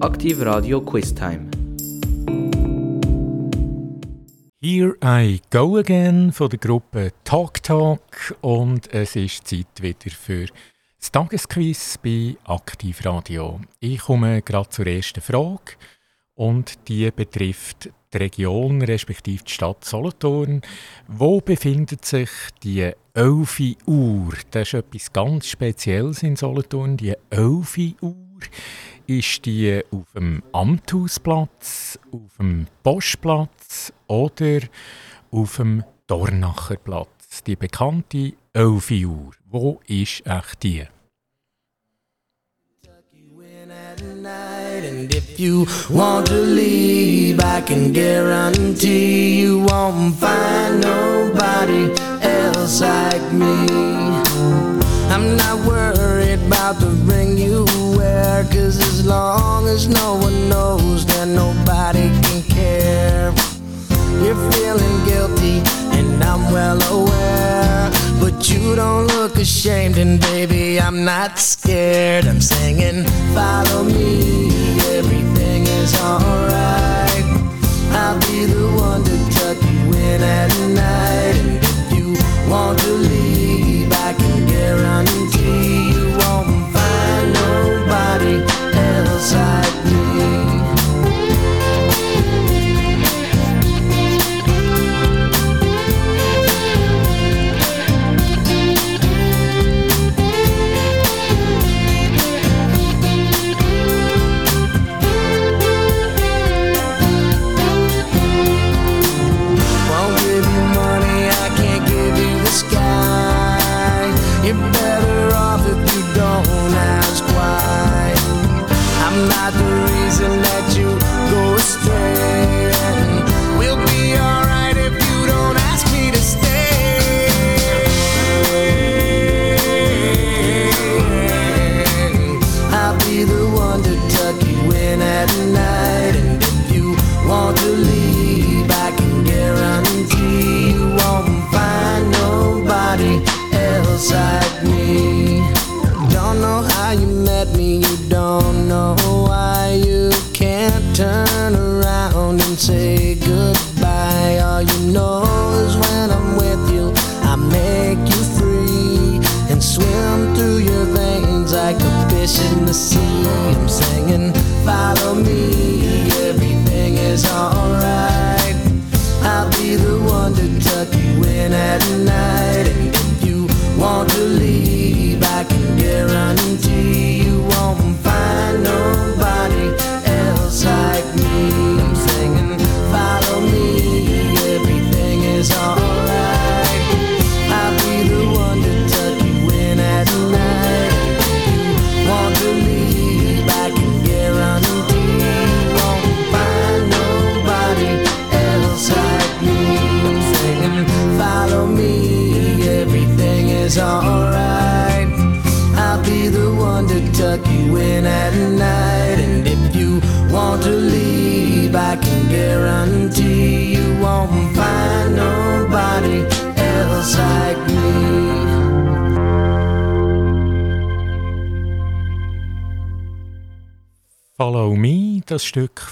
Aktiv Radio Quiz Time. Here I Go Again von der Gruppe Talk Talk und es ist Zeit wieder für das Tagesquiz bei Aktiv Radio. Ich komme gerade zur ersten Frage und die betrifft die Region respektive die Stadt Solothurn. Wo befindet sich die Elfi Uhr? Das ist etwas ganz Spezielles in Solothurn, die Elfi Uhr. Ist die auf dem Amthausplatz, auf dem Postplatz oder auf dem Dornacherplatz? Die bekannte Elfi-Uhr. Wo ist echt die? And if you want to leave, I can guarantee you won't find nobody else like me. I'm not worried about the ring you wear, cause as long as no one knows, then nobody can care. You're feeling guilty, and I'm well aware. But you don't look ashamed, and baby, I'm not scared. I'm singing, follow me, everything is alright. I'll be the one to tuck you in at night. And if you want to leave, I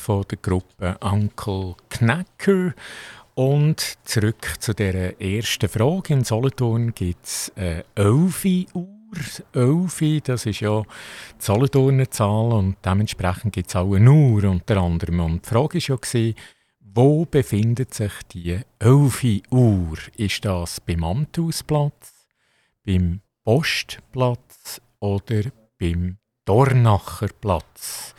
von der Gruppe Uncle Knacker. Und zurück zu der ersten Frage. In Solothurn gibt es eine Elfi-Uhr. Elfi, das ist ja die Solothurner Zahl und dementsprechend gibt es auch eine Uhr unter anderem. Und die Frage war ja, wo befindet sich die Elfi-Uhr? Ist das beim Amthausplatz, beim Postplatz oder beim Dornacherplatz?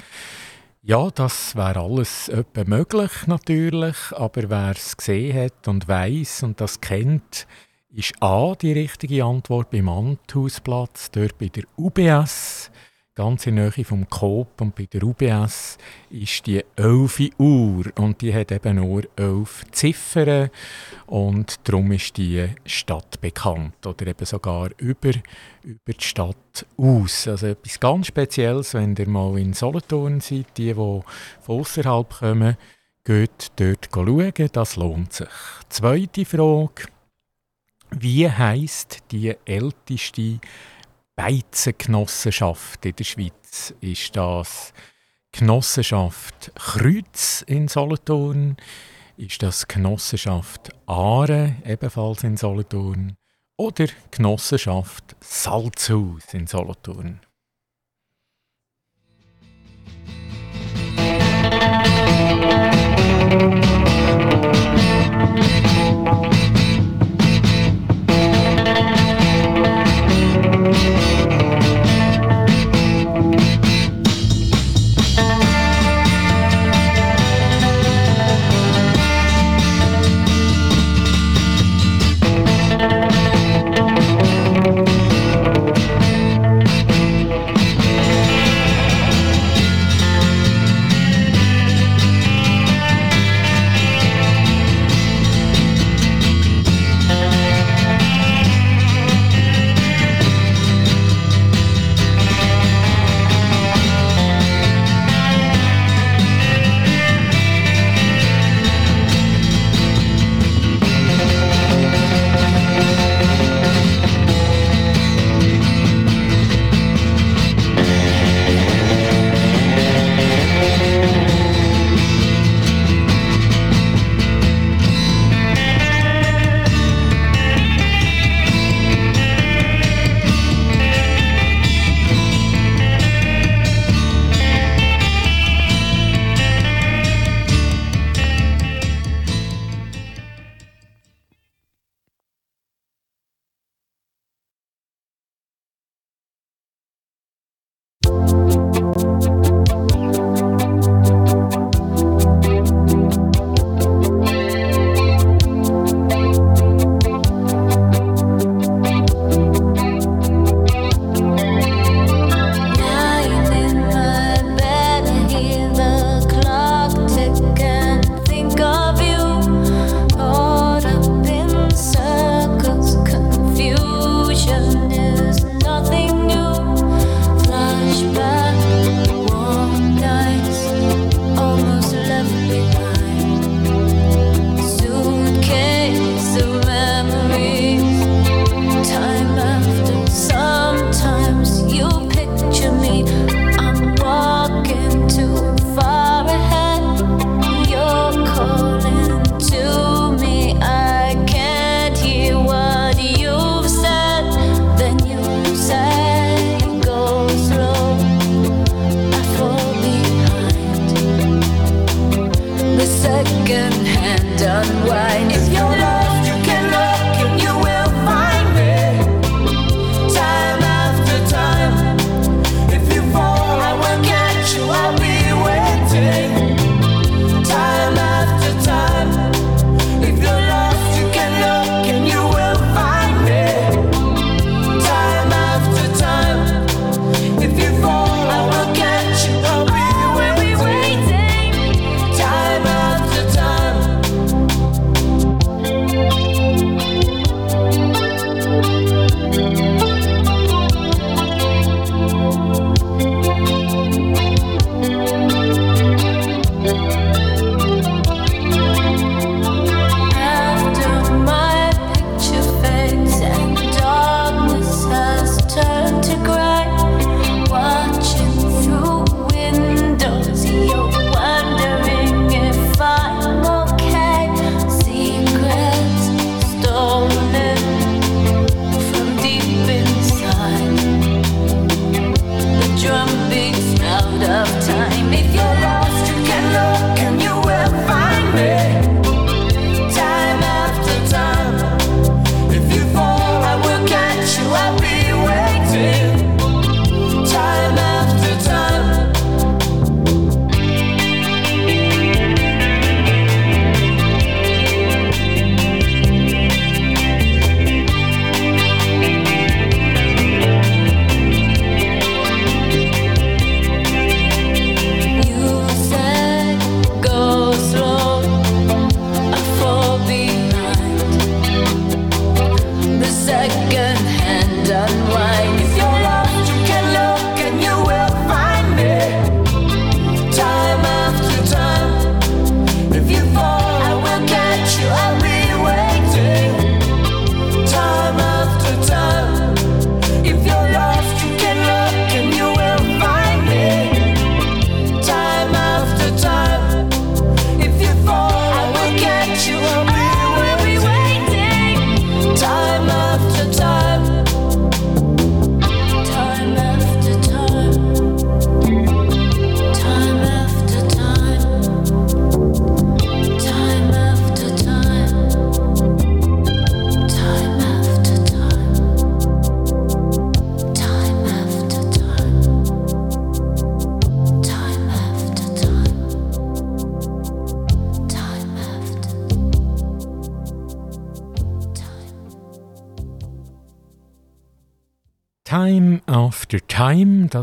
Ja, das wäre alles etwa möglich natürlich, aber wer es gesehen hat und weiß und das kennt, ist A die richtige Antwort beim Amthausplatz, dort bei der UBS, ganz in Nähe vom Coop und bei der UBS ist die 11 Uhr und die hat eben nur 11 Ziffern und darum ist die Stadt bekannt oder eben sogar über, über die Stadt aus. Also etwas ganz Spezielles, wenn ihr mal in Solothurn seid, die, die von außerhalb kommen, geht dort schauen, das lohnt sich. Zweite Frage. Wie heisst die älteste Beizengenossenschaft in der Schweiz? Ist das Genossenschaft Kreuz in Solothurn? Ist das Genossenschaft Aare, ebenfalls in Solothurn? Oder Genossenschaft Salzhaus in Solothurn?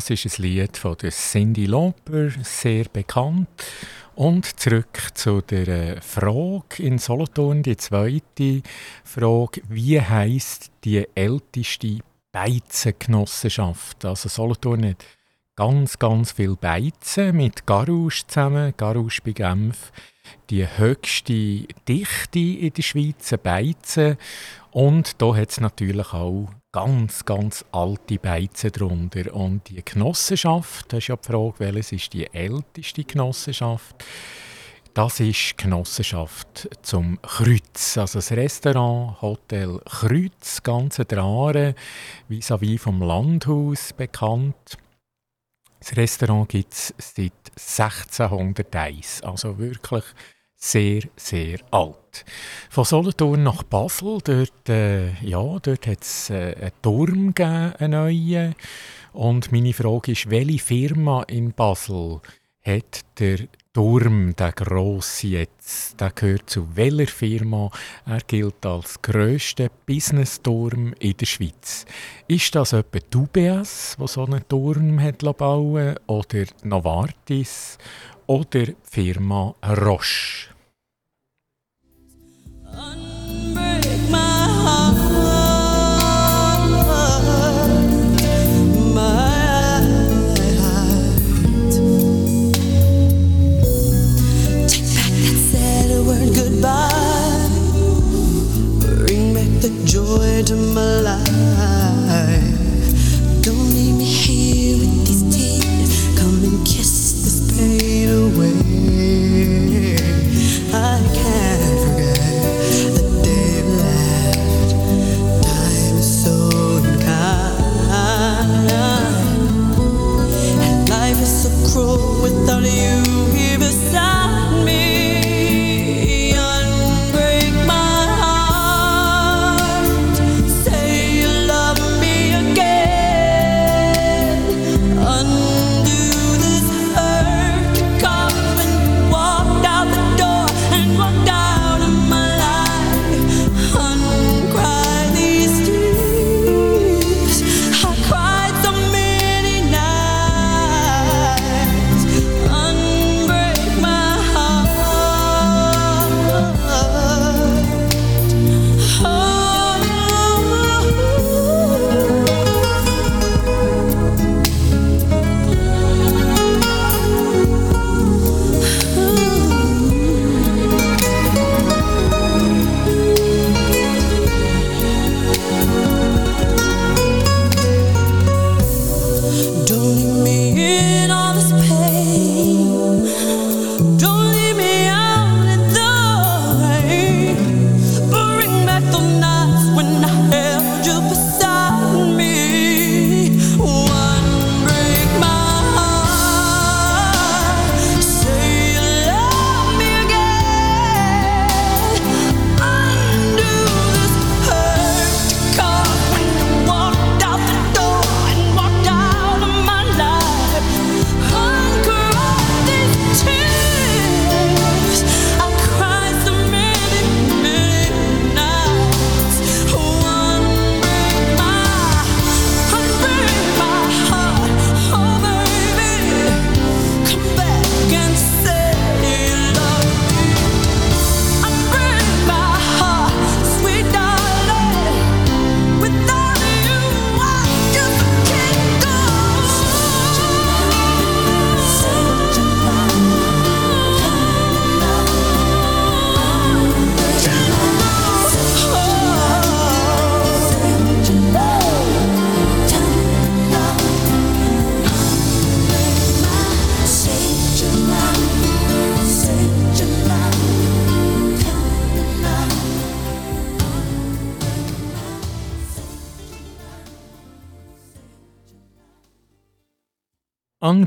Das ist ein Lied von der Cindy Lauper, sehr bekannt. Und zurück zu der äh, Frage in Solothurn, die zweite Frage. Wie heißt die älteste Beizengenossenschaft? Also Solothurn hat ganz, ganz viel Beizen mit Garouche zusammen, Garouche bei Genf. Die höchste Dichte in der Schweiz, Beizen. Und da hat es natürlich auch ganz, ganz alte Beizen drunter. Und die Genossenschaft, das ist ja die Frage, welches ist die älteste Genossenschaft? Das ist die Genossenschaft zum Kreuz. Also das Restaurant Hotel Kreuz, ganz dran, vis-à-vis vom Landhaus bekannt. Das Restaurant gibt es seit 1601, also wirklich sehr, sehr alt. Von Solothurn nach Basel, dort, äh, ja, dort hat es äh, einen Turm gegeben, einen neuen. Und meine Frage ist, welche Firma in Basel hat der Turm, der grosse jetzt, der gehört zu welcher Firma? Er gilt als grösster Business-Turm in der Schweiz. Ist das etwa die UBS, die so einen Turm hat bauen oder Novartis oder Firma Roche? To my life.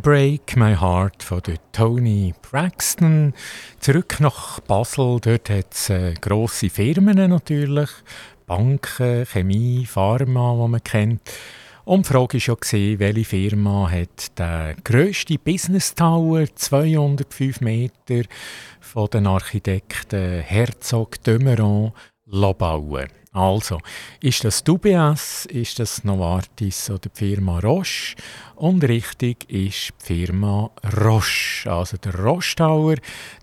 Unbreak My Heart von Tony Braxton. Zurück nach Basel, dort hat es äh, grosse Firmen natürlich, Banken, Chemie, Pharma, die man kennt. Und die Frage war ja, welche Firma hat den grössten Business Tower, 205 Meter, von den Architekten Herzog de Meuron bauen Also, ist das UBS, ist das Novartis oder die Firma Roche? Und richtig ist die Firma Roche. Also der Roche Tower,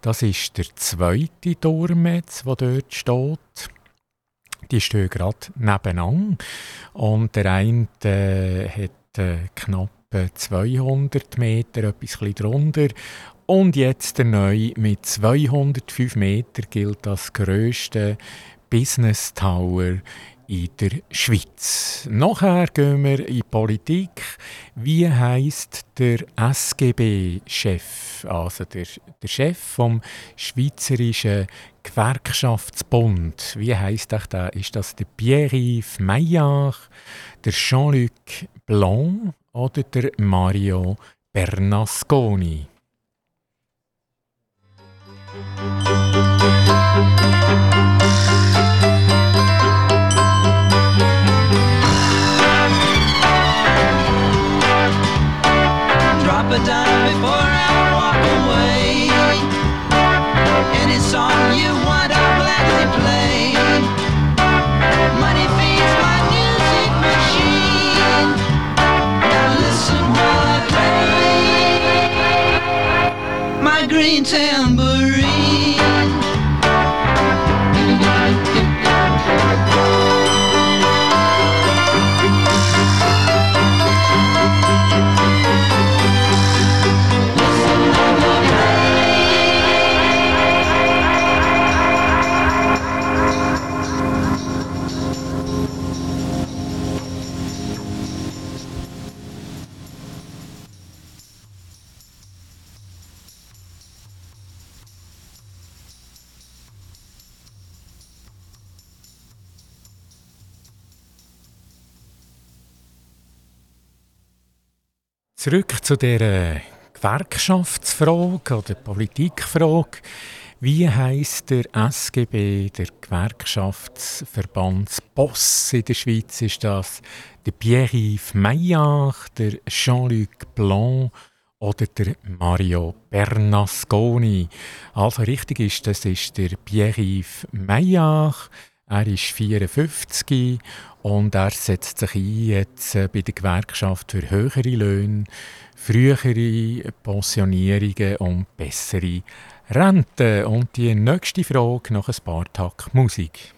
das ist der zweite Turm der dort steht. Die stehen gerade nebeneinander. Und der eine äh, hat äh, knapp 200 Meter, etwas drunter. Und jetzt der neue mit 205 Meter gilt als grösste Business Tower in der Schweiz. Nachher gehen wir in die Politik. Wie heißt der SGB-Chef, also der, der Chef vom Schweizerischen Gewerkschaftsbund? Wie heißt der? Ist das der Pierre-Yves Maillard, der Jean-Luc Blanc oder der Mario Bernasconi? Green tambourine. Zurück zu der Gewerkschaftsfrage oder Politikfrage. Wie heißt der SGB, der Gewerkschaftsverbandsboss in der Schweiz? Ist das der Pierre-Yves Maillard, der Jean-Luc Blanc oder der Mario Bernasconi? Also richtig ist, das ist der Pierre-Yves Maillard. Er ist 54 und er setzt sich ein jetzt äh, bei der Gewerkschaft für höhere Löhne, frühere Pensionierungen und bessere Renten. Und die nächste Frage nach ein paar Tag Musik.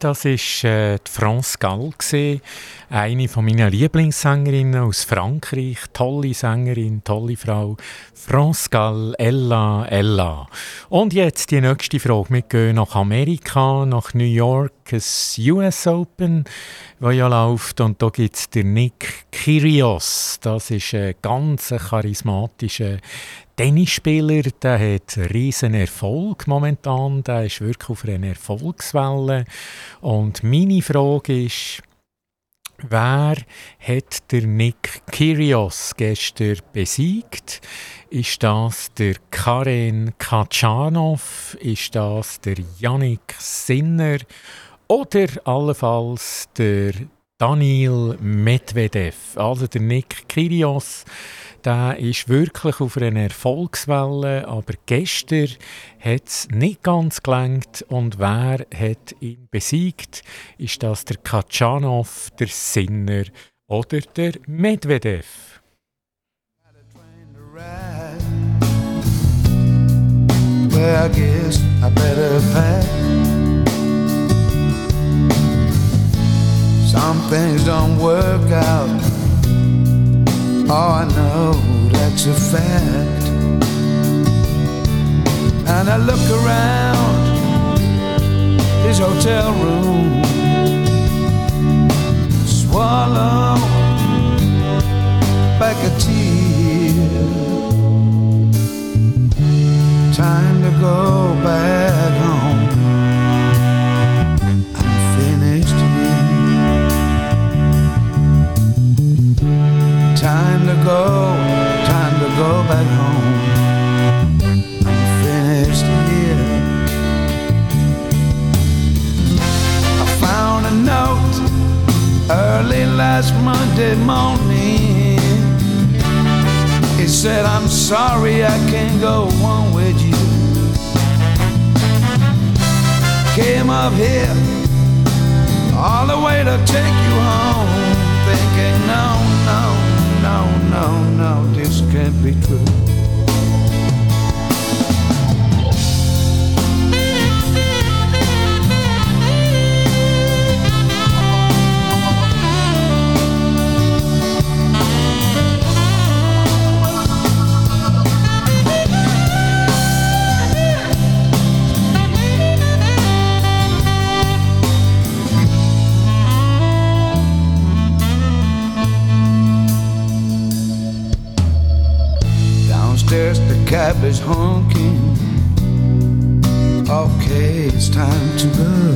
Das war äh, die France Gall, eine von meiner Lieblingssängerinnen aus Frankreich. Tolle Sängerin, tolle Frau. France Gall, Ella Ella. Und jetzt die nächste Frage. Wir gehen nach Amerika, nach New York, das US Open, das ja läuft. Und da gibt es den Nick Kyrgios. Das ist ein ganz charismatischer Tennisspieler, der hat riesen Erfolg momentan, der ist wirklich auf einer Erfolgswelle. Und meine Frage ist, wer hat der Nick Kyrgios gestern besiegt? Ist das der Karen Kachanov? Ist das der Yannick Sinner? Oder allenfalls der Daniel Medvedev? Also der Nick Kyrgios der ist wirklich auf einer Erfolgswelle, aber gestern hat es nicht ganz gelangt. Und wer hat ihn besiegt? Ist das der Kachanov, der Sinner oder der Medvedev? Well, I guess I better pack. Some things don't work out Oh, I know that's a fact. And I look around his hotel room, swallow back a tear. Time to go back home. Go, time to go back home. I'm finished here. I found a note early last Monday morning. It said, I'm sorry I can't go on with you. Came up here all the way to take you home, thinking, no, no no, no, this can't be true. Is honking. Okay, it's time to go.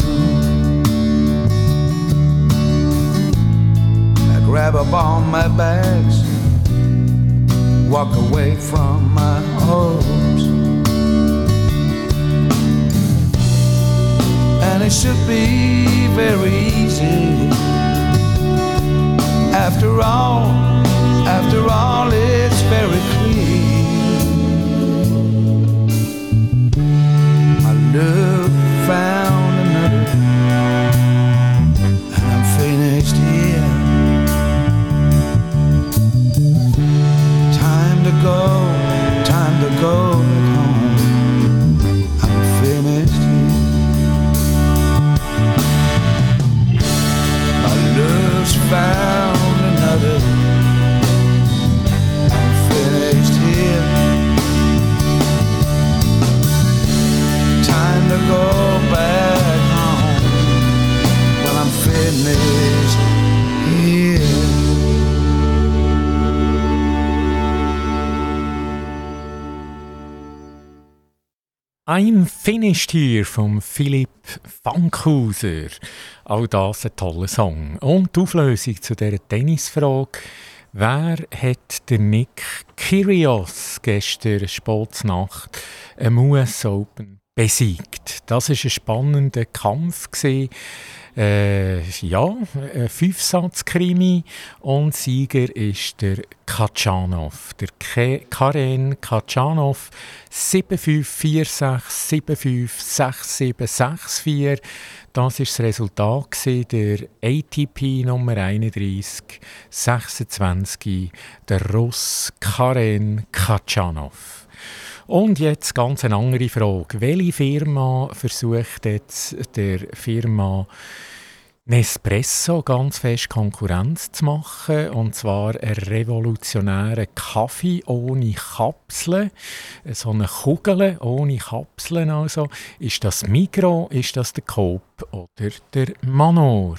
I grab up all my bags, walk away from my hopes. And it should be very easy. After all, after all, it's very clear. To found I'm Finished Here von Philipp Fankhauser. Auch das ein toller Song. Und die Auflösung zu dieser Tennisfrage. Wer hat der Nick Kyrgios gestern Sportsnacht am US Open besiegt. Das ist ein spannender Kampf Äh, ja, ein Fünfsatz-Krimi und Sieger ist der Kachanov, der Karen Kachanov 7546 754675674. Das ist das Resultat der ATP Nummer 31 26, der Russ Karen Katschanov. Und jetzt ganz eine andere Frage. Welche Firma versucht jetzt der Firma Nespresso ganz fest Konkurrenz zu machen. Und zwar einen revolutionären Kaffee ohne Kapseln. Äh, so eine Kugel ohne Kapseln also. Ist das Migro, ist das der Coop oder der Manor?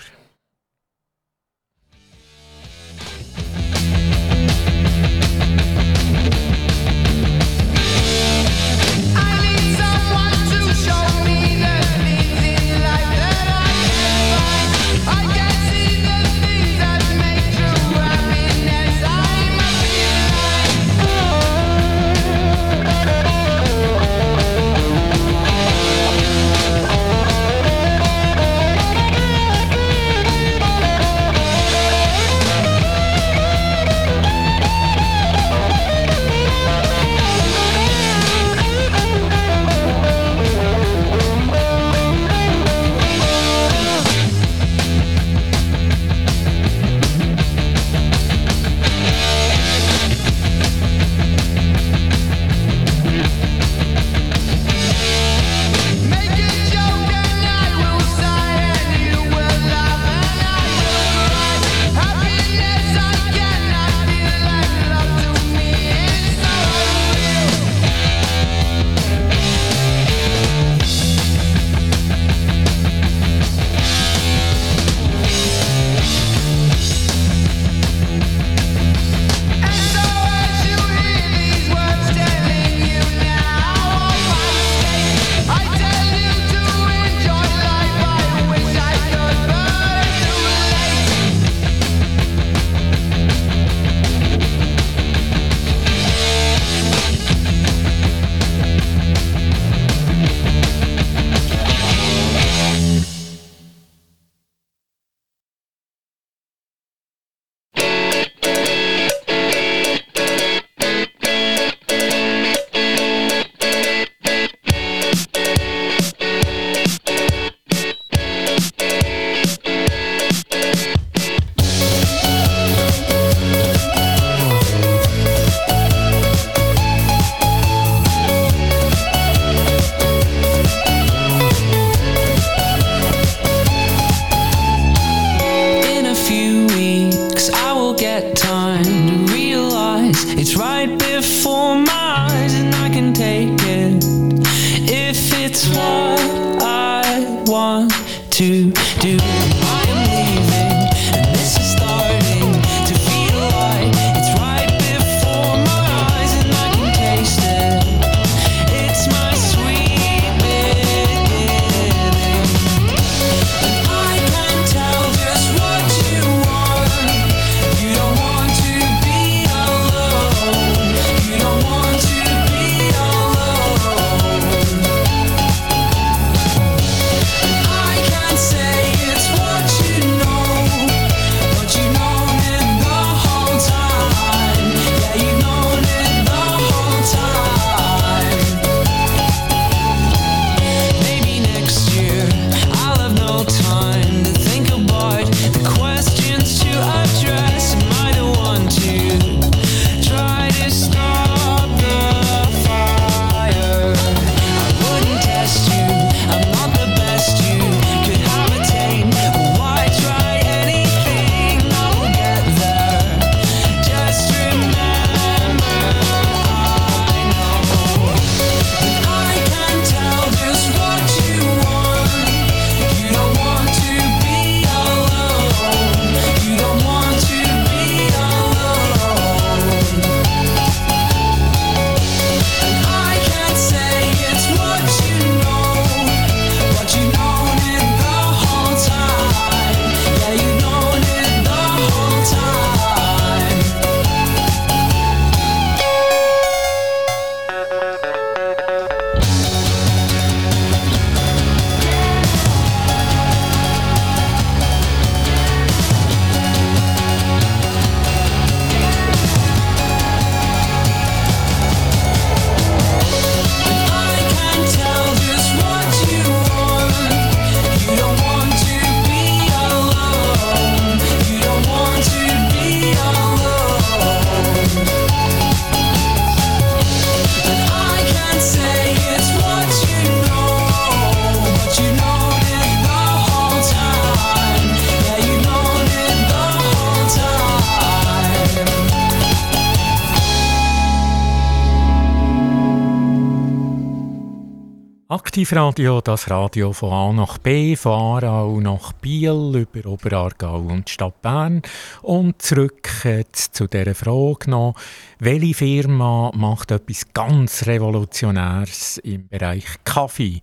Aktivradio, das Radio von A nach B, von Aarau nach Biel, über Oberaargau und Stadt Bern. Und zurück jetzt zu der Frage noch, welche Firma macht etwas ganz Revolutionäres im Bereich Kaffee?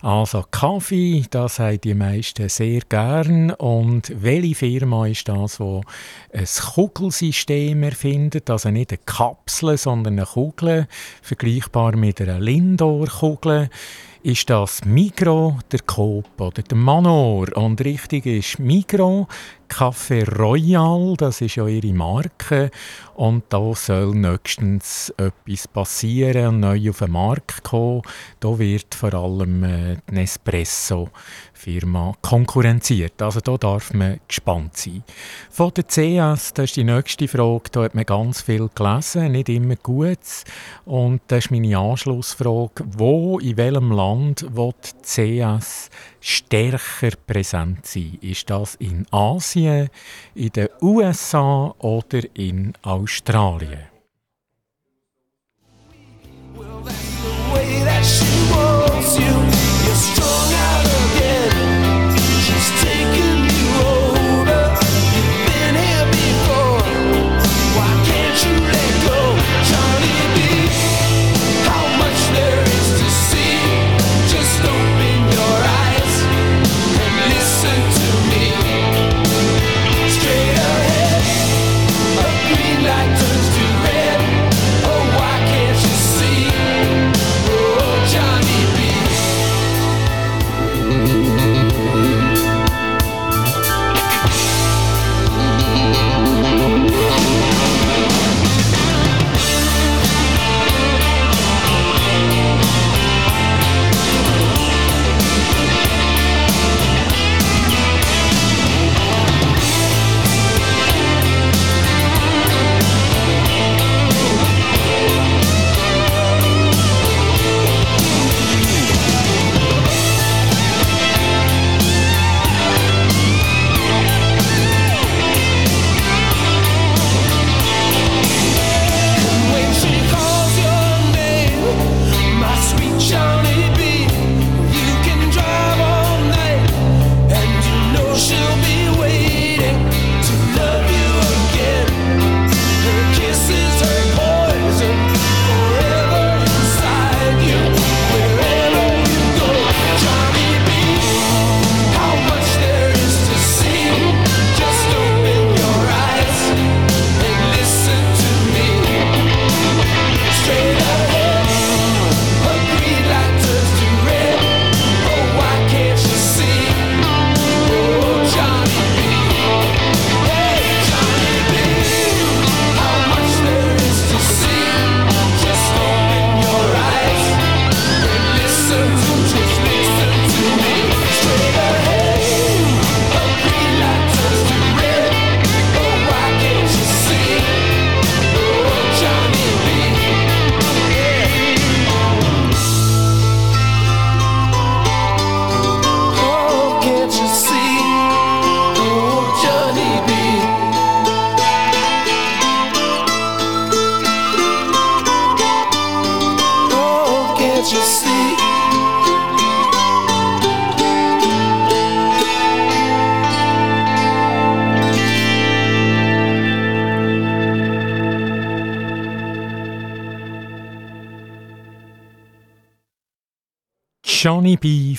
Also Kaffee, das haben die meisten sehr gern. Und welche Firma ist das, wo ein Kugelsystem erfindet? Also nicht eine Kapsel, sondern eine Kugel, vergleichbar mit einer Lindor-Kugel. Ist das Migro, der Coop oder der Manor? Und richtig ist Migro, Café Royal, das ist ja ihre Marke. Und da soll nächstens etwas passieren neu auf den Markt kommen. Da wird vor allem äh, die Nespresso Firma konkurrenziert. Also da darf man gespannt sein. Von der CS, das ist die nächste Frage, da hat man ganz viel gelesen, nicht immer gut. Und das ist meine Anschlussfrage, wo, in welchem Land wird CS stärker präsent sein? Ist das in Asien, in den USA oder in Australien?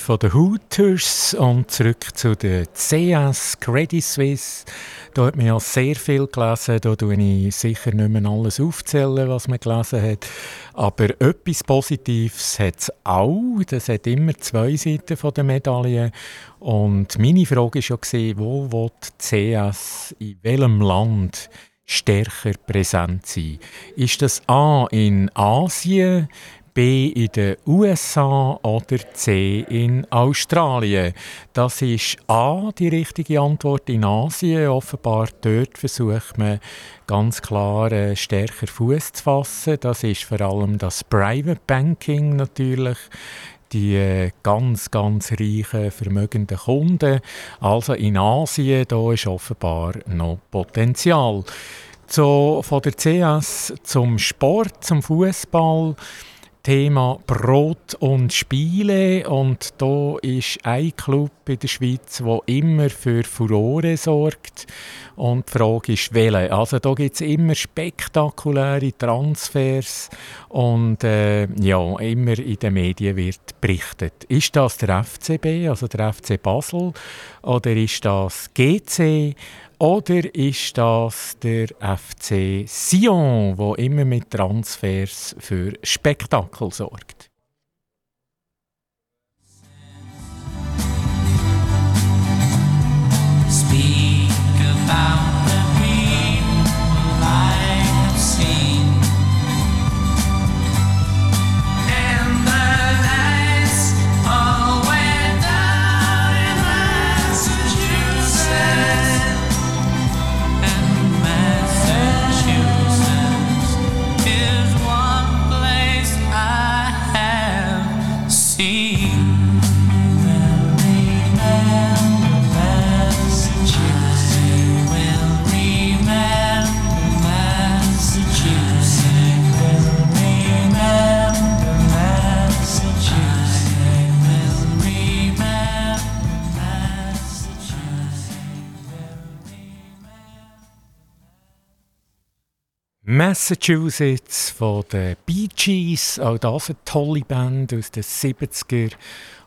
Von den Hooters und zurück zu der CS Credit Suisse. Da hat man ja sehr viel gelesen, da tue ich sicher nicht mehr alles aufzählen, was man gelesen hat. Aber etwas Positives hat es auch. Das hat immer zwei Seiten von der Medaille. Und meine Frage war ja, wo wird CS in welchem Land stärker präsent sein? Ist das A in Asien, B in den USA oder C in Australien? Das ist A die richtige Antwort in Asien. Offenbar dort versucht man ganz klar äh, stärker Fuß zu fassen. Das ist vor allem das Private Banking natürlich die äh, ganz, ganz reichen, vermögenden Kunden. Also in Asien, da ist offenbar noch Potenzial. So, von der CS zum Sport, zum Fußball. Thema Brot und Spiele. Und da ist ein Club in der Schweiz, der immer für Furore sorgt. Und die Frage ist, welche. Also da gibt es immer spektakuläre Transfers. Und äh, ja, immer in den Medien wird berichtet. Ist das der FCB, also der FC Basel? Oder ist das GC oder ist das der FC Sion, wo immer mit Transfers für Spektakel sorgt? Speak about Massachusetts von den Bee Gees, auch das eine tolle Band aus den 70er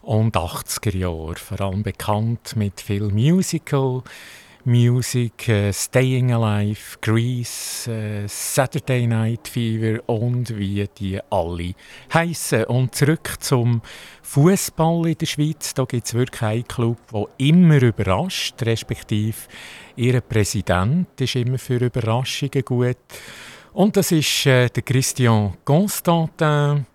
und 80er Jahren. Vor allem bekannt mit viel Musical, Music, äh, Staying Alive, Grease, äh, Saturday Night Fever und wie die alle heißen. Und zurück zum Fußball in der Schweiz. Da gibt es wirklich einen Club, der immer überrascht, respektive ihr Präsident ist immer für Überraschungen gut. Und das ist äh, der Christian Constantin,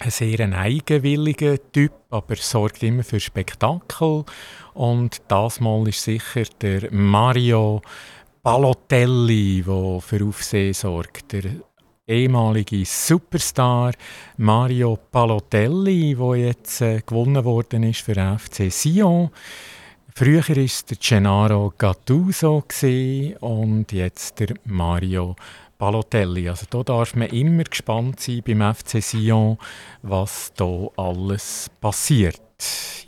ein sehr eigenwilliger Typ, aber sorgt immer für Spektakel. Und das Mal ist sicher der Mario Balotelli, der für Aufsehen sorgt. Der ehemalige Superstar Mario Balotelli, der jetzt äh, gewonnen worden ist für FC Sion. Früher war es der Gennaro Gattuso und jetzt der Mario Balotelli. Also da darf man immer gespannt sein beim FC Sion, was da alles passiert.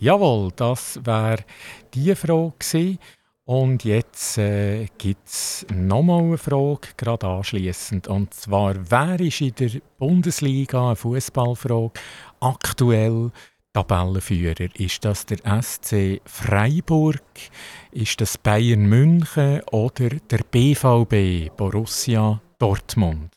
Jawohl, das wäre die Frage gewesen. Und jetzt äh, gibt es nochmal eine Frage, gerade anschließend. Und zwar, wer ist in der Bundesliga, eine Fußballfrage, aktuell Tabellenführer? Ist das der SC Freiburg? Ist das Bayern München oder der BVB Borussia Dortmund?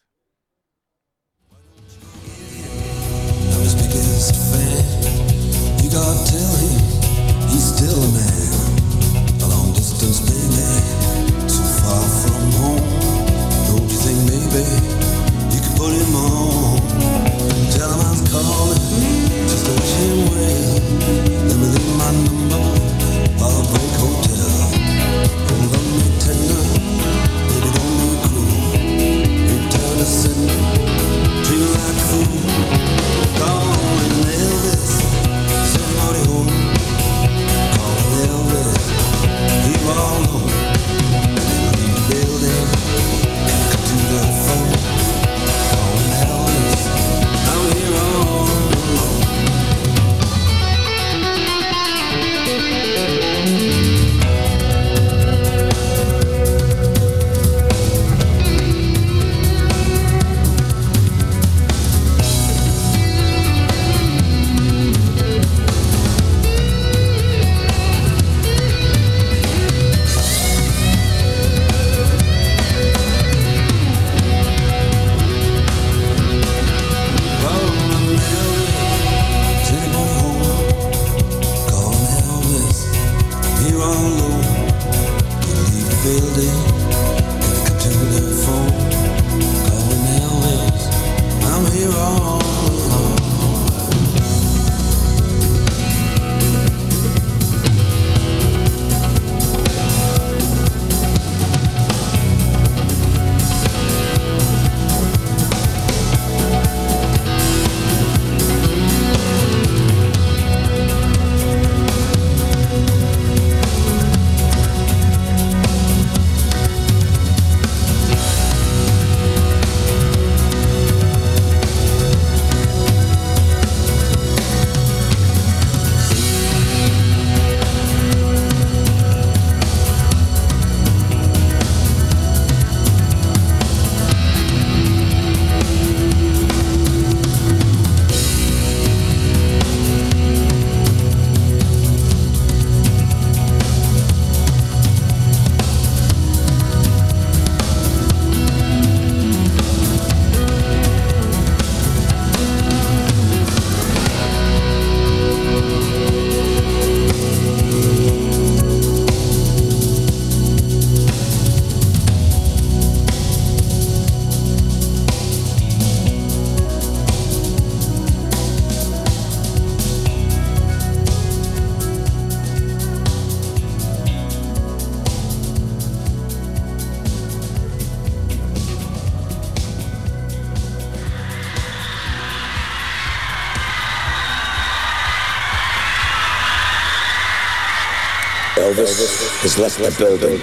Left the building.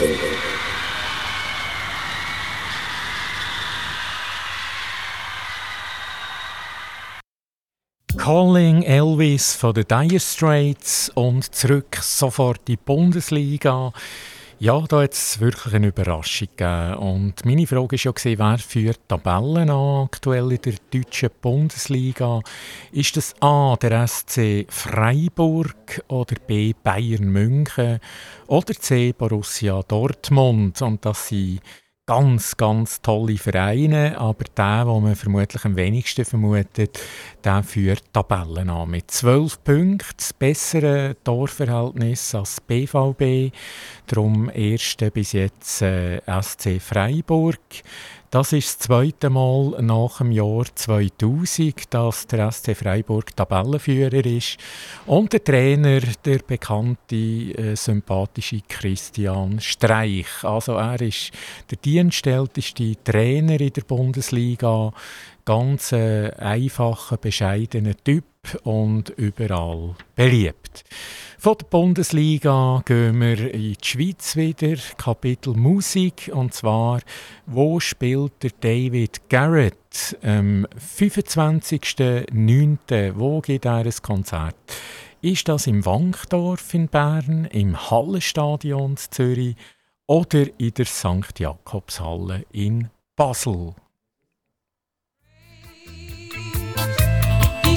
Calling Elvis von den Dire Straits und zurück sofort in die Bundesliga. Ja, da hat es wirklich eine Überraschung gegeben. Und meine Frage war ja, wer führt Tabellen an aktuell in der deutschen Bundesliga? Ist das A, der SC Freiburg oder B, Bayern München oder C, Borussia Dortmund? Und das sind ganz, ganz tolle Vereine, aber der, den man vermutlich am wenigsten vermutet, der führt Tabellen an. Mit 12 Punkten, das bessere Torverhältnis als BVB, darum erste bis jetzt äh, SC Freiburg. Das ist das zweite Mal nach dem Jahr 2000, dass der SC Freiburg Tabellenführer ist. Und der Trainer, der bekannte, äh, sympathische Christian Streich. Also er ist der dienstälteste Trainer in der Bundesliga. Ganz äh, einfacher, bescheidener Typ und überall beliebt. Von der Bundesliga gehen wir in die Schweiz wieder, Kapitel Musik. Und zwar, wo spielt der David Garrett am 25.09.? Wo geht er ein Konzert? Ist das im Wankdorf in Bern, im Hallenstadion in Zürich oder in der St. Jakobshalle in Basel?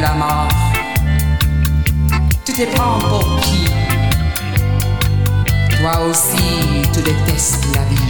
la mort. Tu te prends pour qui? Toi aussi, tu détestes la vie.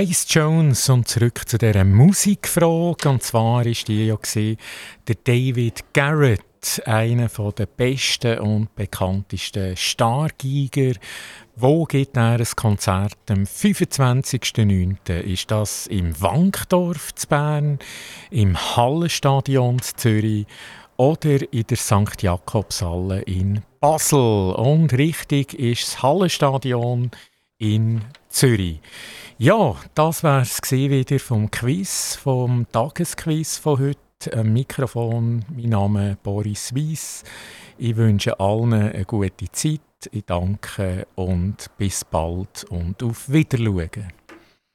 Grace Jones und zurück zu dieser Musikfrage. Und zwar ist die ja der David Garrett, einer der besten und bekanntesten Stargeiger, Wo gibt er ein Konzert? Am 25.09. ist das im Wankdorf zu Bern, im Hallenstadion zu Zürich oder in der St. Jakobshalle in Basel. Und richtig ist das Hallenstadion in Zürich. Ja, das war es wieder vom Quiz, vom Tagesquiz von heute. Am Mikrofon, mein Name ist Boris Weiss. Ich wünsche allen eine gute Zeit. Ich danke und bis bald und auf Wiedersehen.